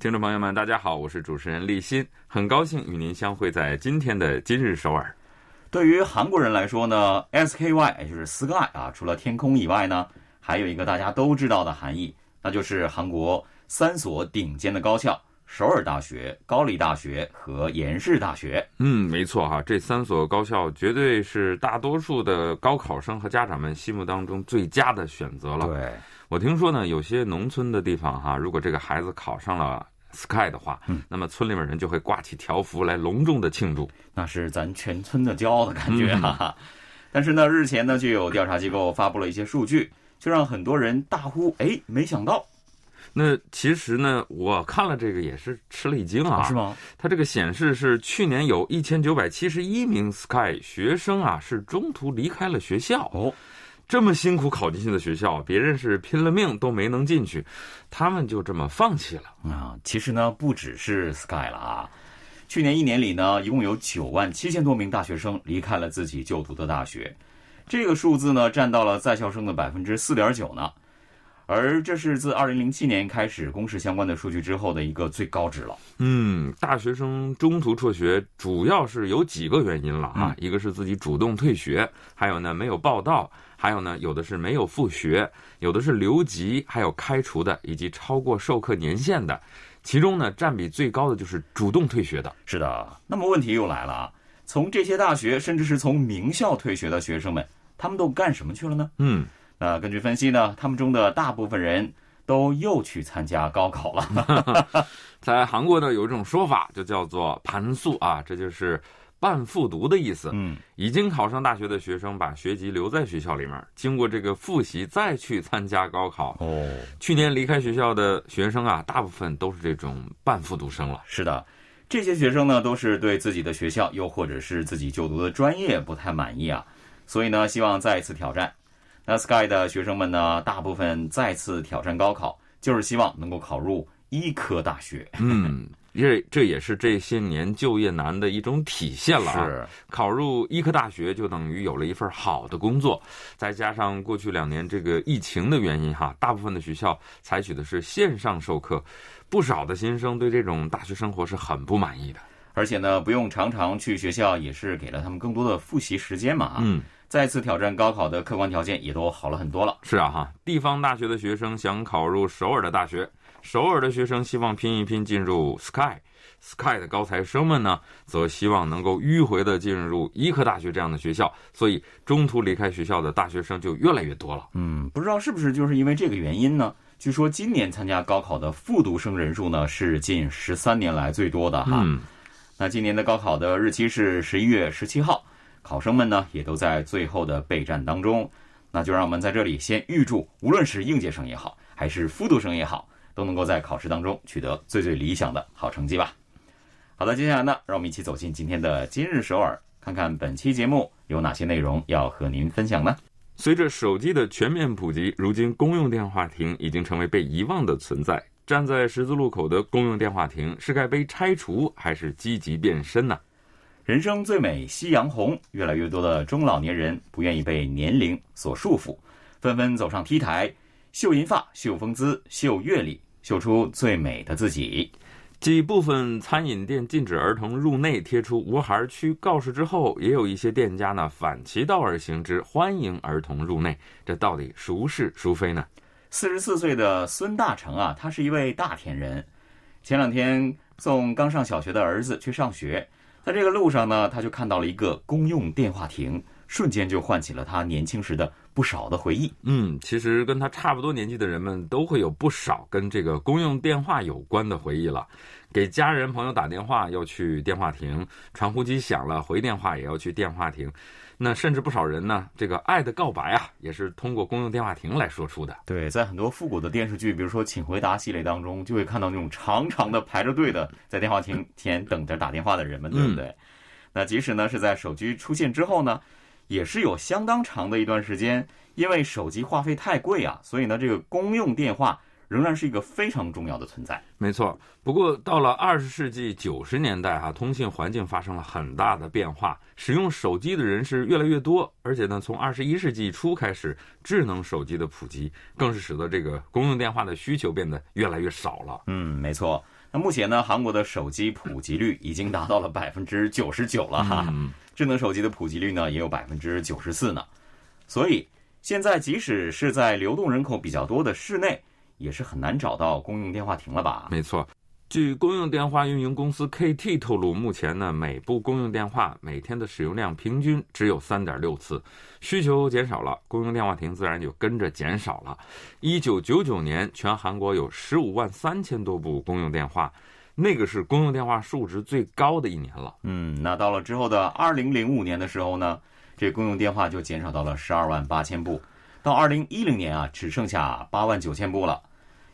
听众朋友们，大家好，我是主持人立新，很高兴与您相会在今天的今日首尔。对于韩国人来说呢，SKY 也就是 Sky 啊，除了天空以外呢，还有一个大家都知道的含义，那就是韩国三所顶尖的高校。首尔大学、高丽大学和延世大学。嗯，没错哈，这三所高校绝对是大多数的高考生和家长们心目当中最佳的选择了。对，我听说呢，有些农村的地方哈，如果这个孩子考上了 Sky 的话，嗯，那么村里面人就会挂起条幅来隆重的庆祝，那是咱全村的骄傲的感觉哈哈。但是呢，日前呢就有调查机构发布了一些数据，就让很多人大呼：“哎，没想到。”那其实呢，我看了这个也是吃了一惊啊！是吗？它这个显示是去年有一千九百七十一名 Sky 学生啊，是中途离开了学校哦。这么辛苦考进去的学校，别人是拼了命都没能进去，他们就这么放弃了啊！其实呢，不只是 Sky 了啊，去年一年里呢，一共有九万七千多名大学生离开了自己就读的大学，这个数字呢，占到了在校生的百分之四点九呢。而这是自二零零七年开始公示相关的数据之后的一个最高值了。嗯，大学生中途辍学主要是有几个原因了啊，一个是自己主动退学，还有呢没有报到，还有呢有的是没有复学，有的是留级，还有开除的，以及超过授课年限的。其中呢占比最高的就是主动退学的。是的，那么问题又来了啊，从这些大学甚至是从名校退学的学生们，他们都干什么去了呢？嗯。那根据分析呢，他们中的大部分人都又去参加高考了。在韩国呢，有一种说法就叫做“盘素”啊，这就是半复读的意思。嗯，已经考上大学的学生把学籍留在学校里面，经过这个复习再去参加高考。哦，去年离开学校的学生啊，大部分都是这种半复读生了。是的，这些学生呢，都是对自己的学校又或者是自己就读的专业不太满意啊，所以呢，希望再一次挑战。那 Sky 的学生们呢，大部分再次挑战高考，就是希望能够考入医科大学。嗯，这这也是这些年就业难的一种体现了。是，考入医科大学就等于有了一份好的工作，再加上过去两年这个疫情的原因哈，大部分的学校采取的是线上授课，不少的新生对这种大学生活是很不满意的。而且呢，不用常常去学校，也是给了他们更多的复习时间嘛。嗯。再次挑战高考的客观条件也都好了很多了。是啊，哈，地方大学的学生想考入首尔的大学，首尔的学生希望拼一拼进入 Sky，Sky 的高材生们呢，则希望能够迂回的进入医科大学这样的学校，所以中途离开学校的大学生就越来越多了。嗯，不知道是不是就是因为这个原因呢？据说今年参加高考的复读生人数呢是近十三年来最多的哈。嗯，那今年的高考的日期是十一月十七号。考生们呢，也都在最后的备战当中。那就让我们在这里先预祝，无论是应届生也好，还是复读生也好，都能够在考试当中取得最最理想的好成绩吧。好的，接下来呢，让我们一起走进今天的今日首尔，看看本期节目有哪些内容要和您分享呢？随着手机的全面普及，如今公用电话亭已经成为被遗忘的存在。站在十字路口的公用电话亭，是该被拆除，还是积极变身呢？人生最美夕阳红，越来越多的中老年人不愿意被年龄所束缚，纷纷走上 T 台，秀银发、秀风姿、秀阅历，秀出最美的自己。继部分餐饮店禁止儿童入内贴出无孩区告示之后，也有一些店家呢反其道而行之，欢迎儿童入内。这到底孰是孰非呢？四十四岁的孙大成啊，他是一位大田人，前两天送刚上小学的儿子去上学。在这个路上呢，他就看到了一个公用电话亭，瞬间就唤起了他年轻时的不少的回忆。嗯，其实跟他差不多年纪的人们都会有不少跟这个公用电话有关的回忆了。给家人朋友打电话要去电话亭，传呼机响了回电话也要去电话亭。那甚至不少人呢，这个爱的告白啊，也是通过公用电话亭来说出的。对，在很多复古的电视剧，比如说《请回答》系列当中，就会看到那种长长的排着队的在电话亭 前等着打电话的人们，对不对？那即使呢是在手机出现之后呢，也是有相当长的一段时间，因为手机话费太贵啊，所以呢这个公用电话。仍然是一个非常重要的存在。没错，不过到了二十世纪九十年代，哈，通信环境发生了很大的变化，使用手机的人是越来越多，而且呢，从二十一世纪初开始，智能手机的普及，更是使得这个公用电话的需求变得越来越少了。嗯，没错。那目前呢，韩国的手机普及率已经达到了百分之九十九了哈，智能手机的普及率呢也有百分之九十四呢。所以现在即使是在流动人口比较多的市内。也是很难找到公用电话亭了吧？没错，据公用电话运营公司 KT 透露，目前呢，每部公用电话每天的使用量平均只有三点六次，需求减少了，公用电话亭自然就跟着减少了。一九九九年，全韩国有十五万三千多部公用电话，那个是公用电话数值最高的一年了。嗯，那到了之后的二零零五年的时候呢，这公用电话就减少到了十二万八千部，到二零一零年啊，只剩下八万九千部了。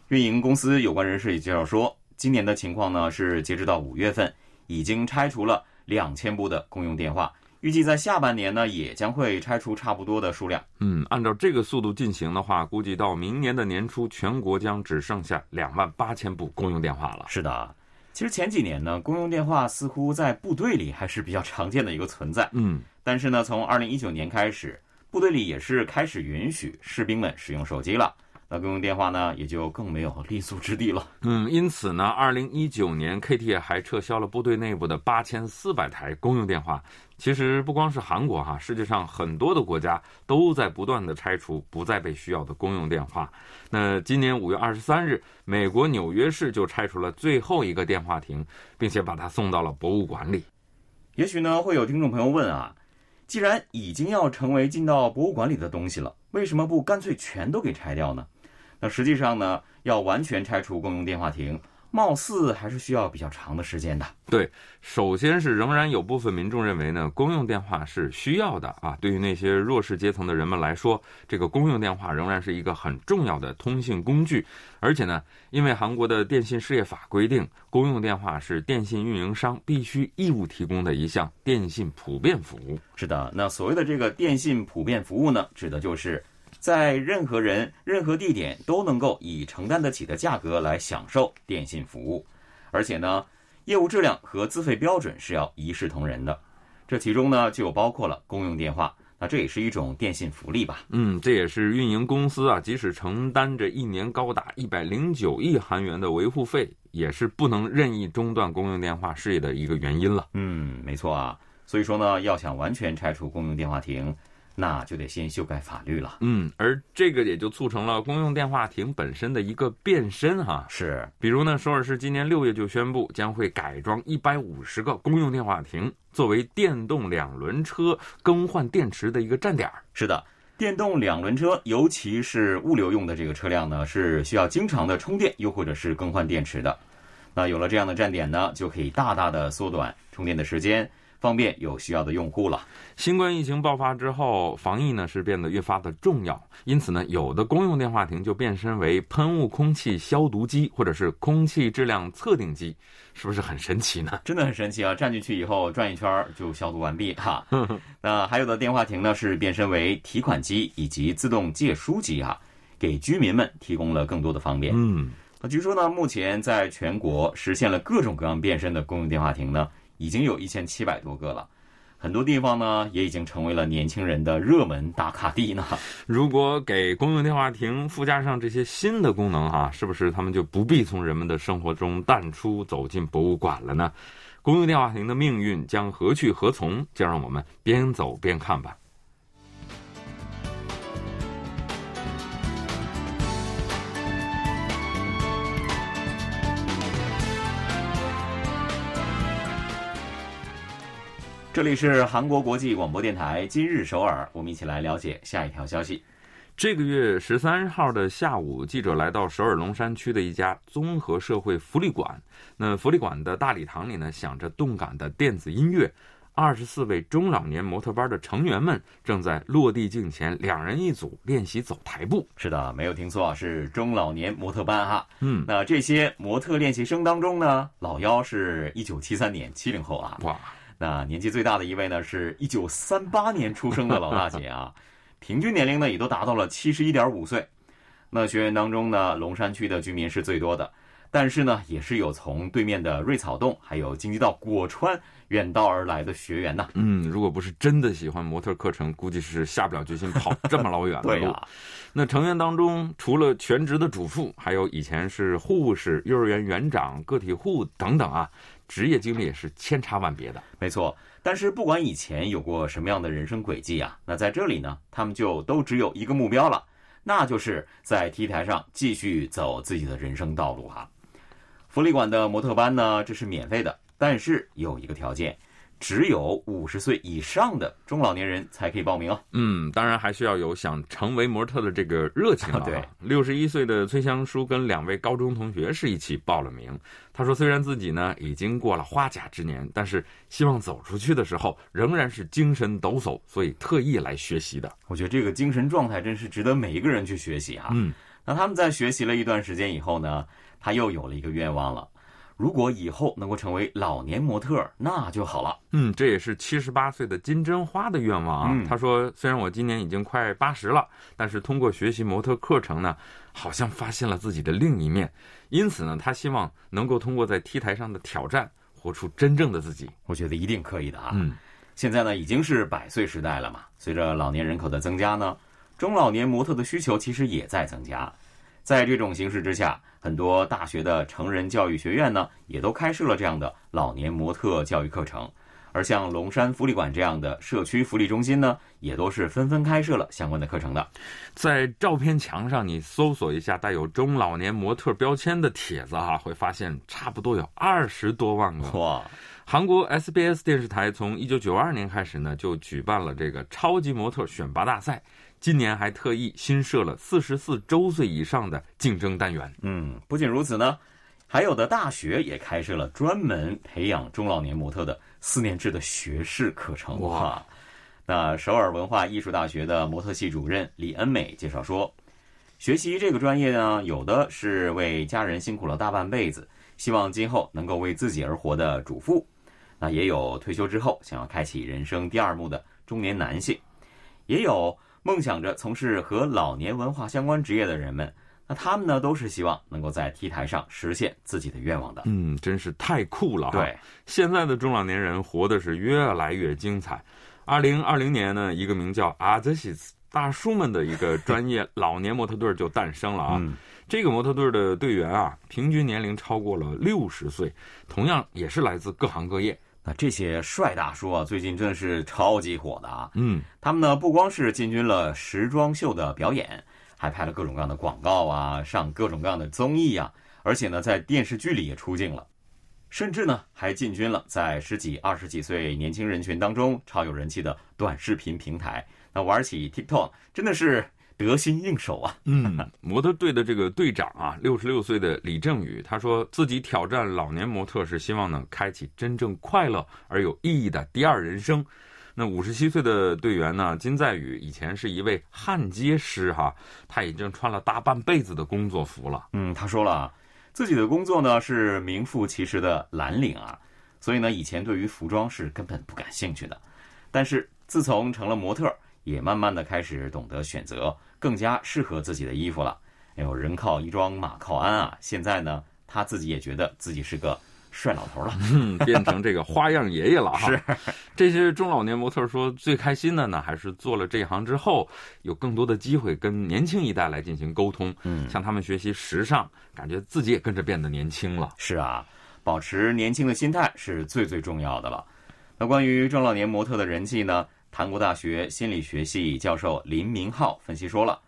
运营公司有关人士也介绍说，今年的情况呢是，截止到五月份，已经拆除了两千部的公用电话，预计在下半年呢也将会拆除差不多的数量。嗯，按照这个速度进行的话，估计到明年的年初，全国将只剩下两万八千部公用电话了。是的，其实前几年呢，公用电话似乎在部队里还是比较常见的一个存在。嗯，但是呢，从二零一九年开始，部队里也是开始允许士兵们使用手机了。那公用电话呢，也就更没有立足之地了。嗯，因此呢，二零一九年，KT 还撤销了部队内部的八千四百台公用电话。其实不光是韩国哈，世界上很多的国家都在不断的拆除不再被需要的公用电话。那今年五月二十三日，美国纽约市就拆除了最后一个电话亭，并且把它送到了博物馆里。也许呢，会有听众朋友问啊，既然已经要成为进到博物馆里的东西了，为什么不干脆全都给拆掉呢？那实际上呢，要完全拆除公用电话亭，貌似还是需要比较长的时间的。对，首先是仍然有部分民众认为呢，公用电话是需要的啊。对于那些弱势阶层的人们来说，这个公用电话仍然是一个很重要的通信工具。而且呢，因为韩国的电信事业法规定，公用电话是电信运营商必须义务提供的一项电信普遍服务。是的，那所谓的这个电信普遍服务呢，指的就是。在任何人、任何地点都能够以承担得起的价格来享受电信服务，而且呢，业务质量和资费标准是要一视同仁的。这其中呢，就包括了公用电话，那这也是一种电信福利吧？嗯，这也是运营公司啊，即使承担着一年高达一百零九亿韩元的维护费，也是不能任意中断公用电话事业的一个原因了。嗯，没错啊。所以说呢，要想完全拆除公用电话亭。那就得先修改法律了。嗯，而这个也就促成了公用电话亭本身的一个变身哈。是，比如呢，首尔市今年六月就宣布将会改装一百五十个公用电话亭，作为电动两轮车更换电池的一个站点。是的，电动两轮车，尤其是物流用的这个车辆呢，是需要经常的充电，又或者是更换电池的。那有了这样的站点呢，就可以大大的缩短充电的时间。方便有需要的用户了。新冠疫情爆发之后，防疫呢是变得越发的重要，因此呢，有的公用电话亭就变身为喷雾空气消毒机，或者是空气质量测定机，是不是很神奇呢？真的很神奇啊！站进去以后转一圈就消毒完毕哈。那还有的电话亭呢是变身为提款机以及自动借书机啊，给居民们提供了更多的方便。嗯，那据说呢，目前在全国实现了各种各样变身的公用电话亭呢。已经有一千七百多个了，很多地方呢也已经成为了年轻人的热门打卡地呢。如果给公用电话亭附加上这些新的功能啊，是不是他们就不必从人们的生活中淡出，走进博物馆了呢？公用电话亭的命运将何去何从？就让我们边走边看吧。这里是韩国国际广播电台今日首尔，我们一起来了解下一条消息。这个月十三号的下午，记者来到首尔龙山区的一家综合社会福利馆。那福利馆的大礼堂里呢，响着动感的电子音乐。二十四位中老年模特班的成员们正在落地镜前两人一组练习走台步。是的，没有听错，是中老年模特班哈。嗯，那这些模特练习生当中呢，老幺是一九七三年七零后啊。哇，那年纪最大的一位呢，是一九三八年出生的老大姐啊，平均年龄呢也都达到了七十一点五岁。那学员当中呢，龙山区的居民是最多的，但是呢，也是有从对面的瑞草洞还有京畿道果川远道而来的学员呢。嗯，如果不是真的喜欢模特课程，估计是下不了决心跑这么老远的 对路。呀、那成员当中，除了全职的主妇，还有以前是护士、幼儿园园长、个体户等等啊，职业经历也是千差万别的。没错。但是不管以前有过什么样的人生轨迹啊，那在这里呢，他们就都只有一个目标了，那就是在 T 台上继续走自己的人生道路哈。福利馆的模特班呢，这是免费的，但是有一个条件，只有五十岁以上的中老年人才可以报名啊。嗯，当然还需要有想成为模特的这个热情了、啊。对，六十一岁的崔香书跟两位高中同学是一起报了名。他说，虽然自己呢已经过了花甲之年，但是希望走出去的时候仍然是精神抖擞，所以特意来学习的。我觉得这个精神状态真是值得每一个人去学习哈。嗯，那他们在学习了一段时间以后呢，他又有了一个愿望了。如果以后能够成为老年模特，那就好了。嗯，这也是七十八岁的金针花的愿望啊。嗯他说，虽然我今年已经快八十了，但是通过学习模特课程呢，好像发现了自己的另一面。因此呢，他希望能够通过在 T 台上的挑战，活出真正的自己。我觉得一定可以的啊。嗯，现在呢已经是百岁时代了嘛，随着老年人口的增加呢，中老年模特的需求其实也在增加。在这种形势之下，很多大学的成人教育学院呢，也都开设了这样的老年模特教育课程。而像龙山福利馆这样的社区福利中心呢，也都是纷纷开设了相关的课程的。在照片墙上，你搜索一下带有中老年模特标签的帖子哈、会发现差不多有二十多万个。哇，韩国 SBS 电视台从一九九二年开始呢，就举办了这个超级模特选拔大赛。今年还特意新设了四十四周岁以上的竞争单元。嗯，不仅如此呢，还有的大学也开设了专门培养中老年模特的四年制的学士课程。哇！那首尔文化艺术大学的模特系主任李恩美介绍说，学习这个专业呢，有的是为家人辛苦了大半辈子，希望今后能够为自己而活的主妇；那也有退休之后想要开启人生第二幕的中年男性，也有梦想着从事和老年文化相关职业的人们。那他们呢，都是希望能够在 T 台上实现自己的愿望的。嗯，真是太酷了哈！对，现在的中老年人活的是越来越精彩。二零二零年呢，一个名叫阿泽西斯大叔们的一个专业老年模特队就诞生了啊。嗯这个模特队的队员啊，平均年龄超过了六十岁，同样也是来自各行各业。那这些帅大叔啊，最近真的是超级火的啊！嗯，他们呢，不光是进军了时装秀的表演，还拍了各种各样的广告啊，上各种各样的综艺啊，而且呢，在电视剧里也出镜了，甚至呢，还进军了在十几、二十几岁年轻人群当中超有人气的短视频平台。那玩起 TikTok 真的是得心应手啊！嗯，模特队的这个队长啊，六十六岁的李正宇，他说自己挑战老年模特是希望能开启真正快乐而有意义的第二人生。那五十七岁的队员呢，金在宇以前是一位焊接师哈，他已经穿了大半辈子的工作服了。嗯，他说了，自己的工作呢是名副其实的蓝领啊，所以呢，以前对于服装是根本不感兴趣的。但是自从成了模特，也慢慢的开始懂得选择更加适合自己的衣服了。哎呦，人靠衣装，马靠鞍啊！现在呢，他自己也觉得自己是个帅老头了。嗯，变成这个花样爷爷了哈。是，这些中老年模特说最开心的呢，还是做了这一行之后，有更多的机会跟年轻一代来进行沟通，嗯，向他们学习时尚，感觉自己也跟着变得年轻了。是啊，保持年轻的心态是最最重要的了。那关于中老年模特的人气呢？韩国大学心理学系教授林明浩分析说了，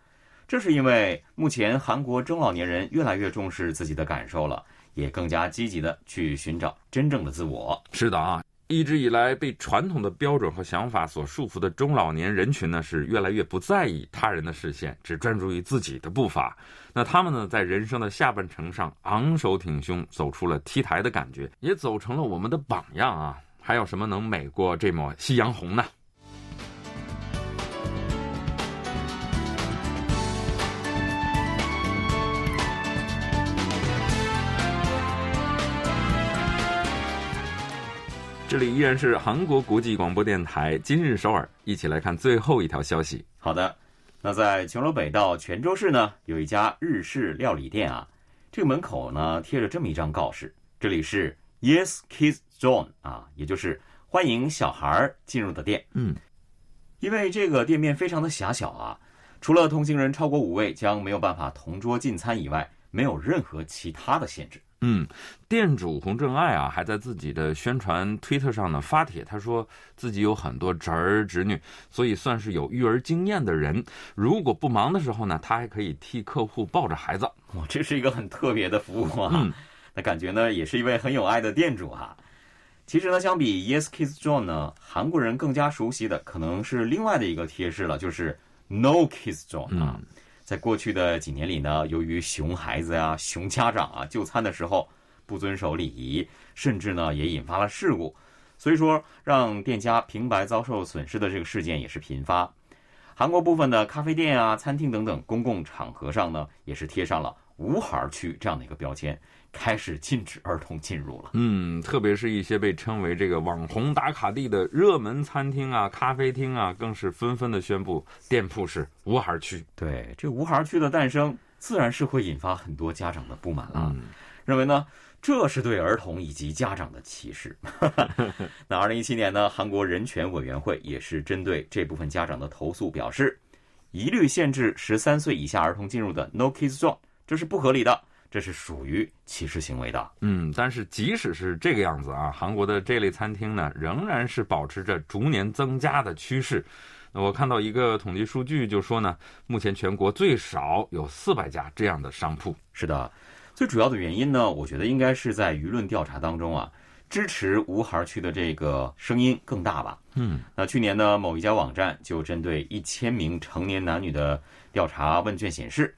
这是因为目前韩国中老年人越来越重视自己的感受了，也更加积极的去寻找真正的自我。是的啊，一直以来被传统的标准和想法所束缚的中老年人群呢，是越来越不在意他人的视线，只专注于自己的步伐。那他们呢，在人生的下半程上昂首挺胸，走出了 T 台的感觉，也走成了我们的榜样啊。还有什么能美过这抹夕阳红呢？这里依然是韩国国际广播电台今日首尔，一起来看最后一条消息。好的，那在琼楼北道泉州市呢，有一家日式料理店啊，这个门口呢贴着这么一张告示，这里是 Yes Kids Zone 啊，也就是欢迎小孩进入的店。嗯，因为这个店面非常的狭小啊，除了同行人超过五位将没有办法同桌进餐以外，没有任何其他的限制。嗯，店主洪正爱啊，还在自己的宣传推特上呢发帖，他说自己有很多侄儿侄女，所以算是有育儿经验的人。如果不忙的时候呢，他还可以替客户抱着孩子。哇，这是一个很特别的服务啊！嗯那感觉呢，也是一位很有爱的店主哈、其实呢，相比 Yes Kids Zone 呢，韩国人更加熟悉的可能是另外的一个贴士了，就是 No Kids Zone 啊。在过去的几年里呢，由于熊孩子呀、熊家长啊就餐的时候不遵守礼仪，甚至呢也引发了事故，所以说让店家平白遭受损失的这个事件也是频发。韩国部分的咖啡店啊、餐厅等等公共场合上呢，也是贴上了无孩区这样的一个标签，开始禁止儿童进入了。嗯，特别是一些被称为这个网红打卡地的热门餐厅啊、咖啡厅啊，更是纷纷的宣布店铺是无孩区。对，这无孩区的诞生，自然是会引发很多家长的不满了，嗯认为呢这是对儿童以及家长的歧视。那二零一七年呢，韩国人权委员会也是针对这部分家长的投诉表示，一律限制十三岁以下儿童进入的 No Kids Zone，这是不合理的，这是属于歧视行为的。嗯，但是即使是这个样子啊，韩国的这类餐厅呢，仍然是保持着逐年增加的趋势。那我看到一个统计数据，就说呢，目前全国最少有四百家这样的商铺。是的，最主要的原因呢，我觉得应该是在舆论调查当中啊，支持无孩区的这个声音更大吧。嗯，那去年呢，某一家网站就针对一千名成年男女的调查问卷显示，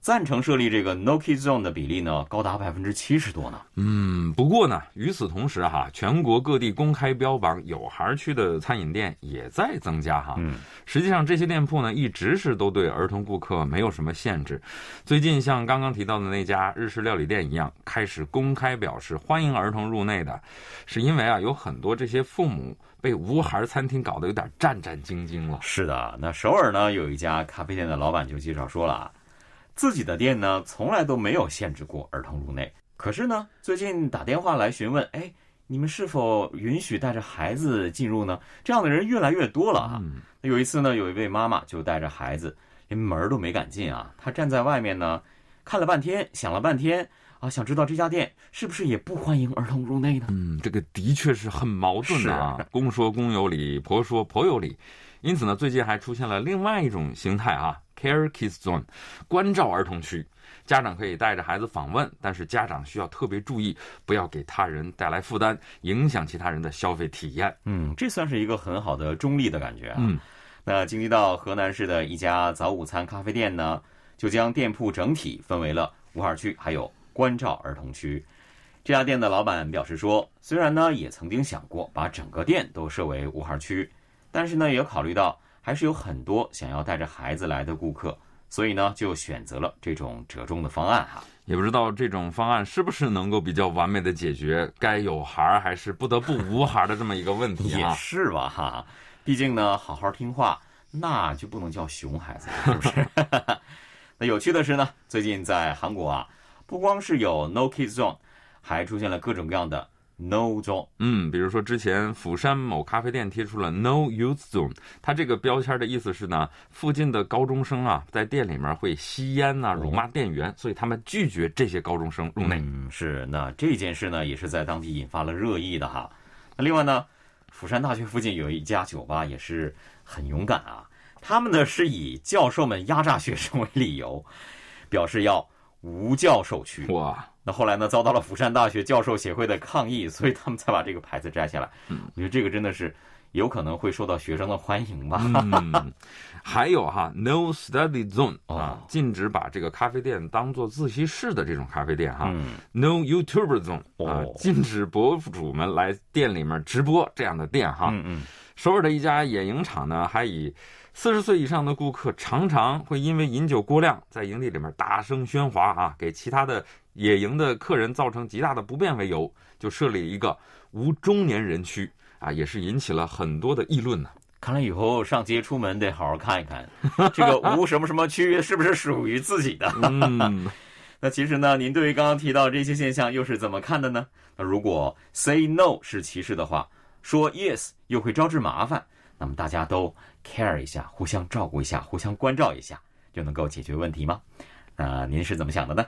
赞成设立这个 No Kids Zone 的比例呢，高达百分之七十多呢。嗯，不过呢，与此同时哈，全国各地公开标榜有孩区的餐饮店也在增加哈。嗯，实际上这些店铺呢，一直是都对儿童顾客没有什么限制。最近像刚刚提到的那家日式料理店一样，开始公开表示欢迎儿童入内的，是因为啊，有很多这些父母被无孩餐厅搞得有点战战兢兢了。是的，那首尔呢有一家咖啡店的老板就介绍说了啊，自己的店呢从来都没有限制过儿童入内，可是呢最近打电话来询问，哎，你们是否允许带着孩子进入呢？这样的人越来越多了啊。有一次呢，有一位妈妈就带着孩子，连门儿都没敢进啊，她站在外面呢，看了半天，想了半天啊，想知道这家店是不是也不欢迎儿童入内呢？嗯，这个的确是很矛盾的啊。公说公有理，婆说婆有理。因此呢，最近还出现了另外一种形态啊，Care Kids Zone，关照儿童区。家长可以带着孩子访问，但是家长需要特别注意，不要给他人带来负担，影响其他人的消费体验。嗯，这算是一个很好的中立的感觉啊。嗯，那京畿道河南市的一家早午餐咖啡店呢，就将店铺整体分为了五二区还有关照儿童区。这家店的老板表示说，虽然呢也曾经想过把整个店都设为无孩区，但是呢也考虑到还是有很多想要带着孩子来的顾客，所以呢就选择了这种折中的方案哈。也不知道这种方案是不是能够比较完美的解决该有孩儿还是不得不无孩儿的这么一个问题也啊。是吧哈，毕竟呢，好好听话，那就不能叫熊孩子，是不是？那有趣的是呢，最近在韩国啊，不光是有 No Kids Zone，还出现了各种各样的 No Zone。嗯，比如说之前釜山某咖啡店贴出了 No Youth Zone，它这个标签的意思是呢，附近的高中生啊，在店里面会吸烟呐、辱骂店员，所以他们拒绝这些高中生入内。嗯，是。那这件事呢，也是在当地引发了热议的哈。那另外呢，釜山大学附近有一家酒吧也是很勇敢啊，他们呢是以教授们压榨学生为理由，表示要无教授区。哇，那后来呢，遭到了釜山大学教授协会的抗议，所以他们才把这个牌子摘下来。嗯我觉得这个真的是有可能会受到学生的欢迎吧。嗯，还有哈，no study zone 啊哦，禁止把这个咖啡店当做自习室的这种咖啡店哈。嗯 No YouTuber zone 啊哦，禁止博主们来店里面直播这样的店哈。嗯嗯，首尔的一家野营场呢，还以四十岁以上的顾客常常会因为饮酒过量，在营地里面大声喧哗啊，给其他的野营的客人造成极大的不便为由，就设立一个无中年人区啊，也是引起了很多的议论呢。看来以后上街出门得好好看一看，这个无什么什么区是不是属于自己的？嗯，那其实呢，您对于刚刚提到这些现象又是怎么看的呢？那如果 say no 是歧视的话，说 yes 又会招致麻烦，那么大家都 care 一下，互相照顾一下，互相关照一下，就能够解决问题吗？那您是怎么想的呢？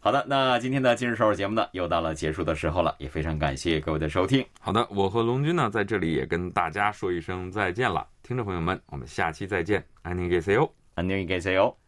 好的，那今天的今日首尔节目呢，又到了结束的时候了，也非常感谢各位的收听。好的，我和龙军呢，在这里也跟大家说一声再见了，听众朋友们，我们下期再见，안녕히계세 요， 안녕히계세 요。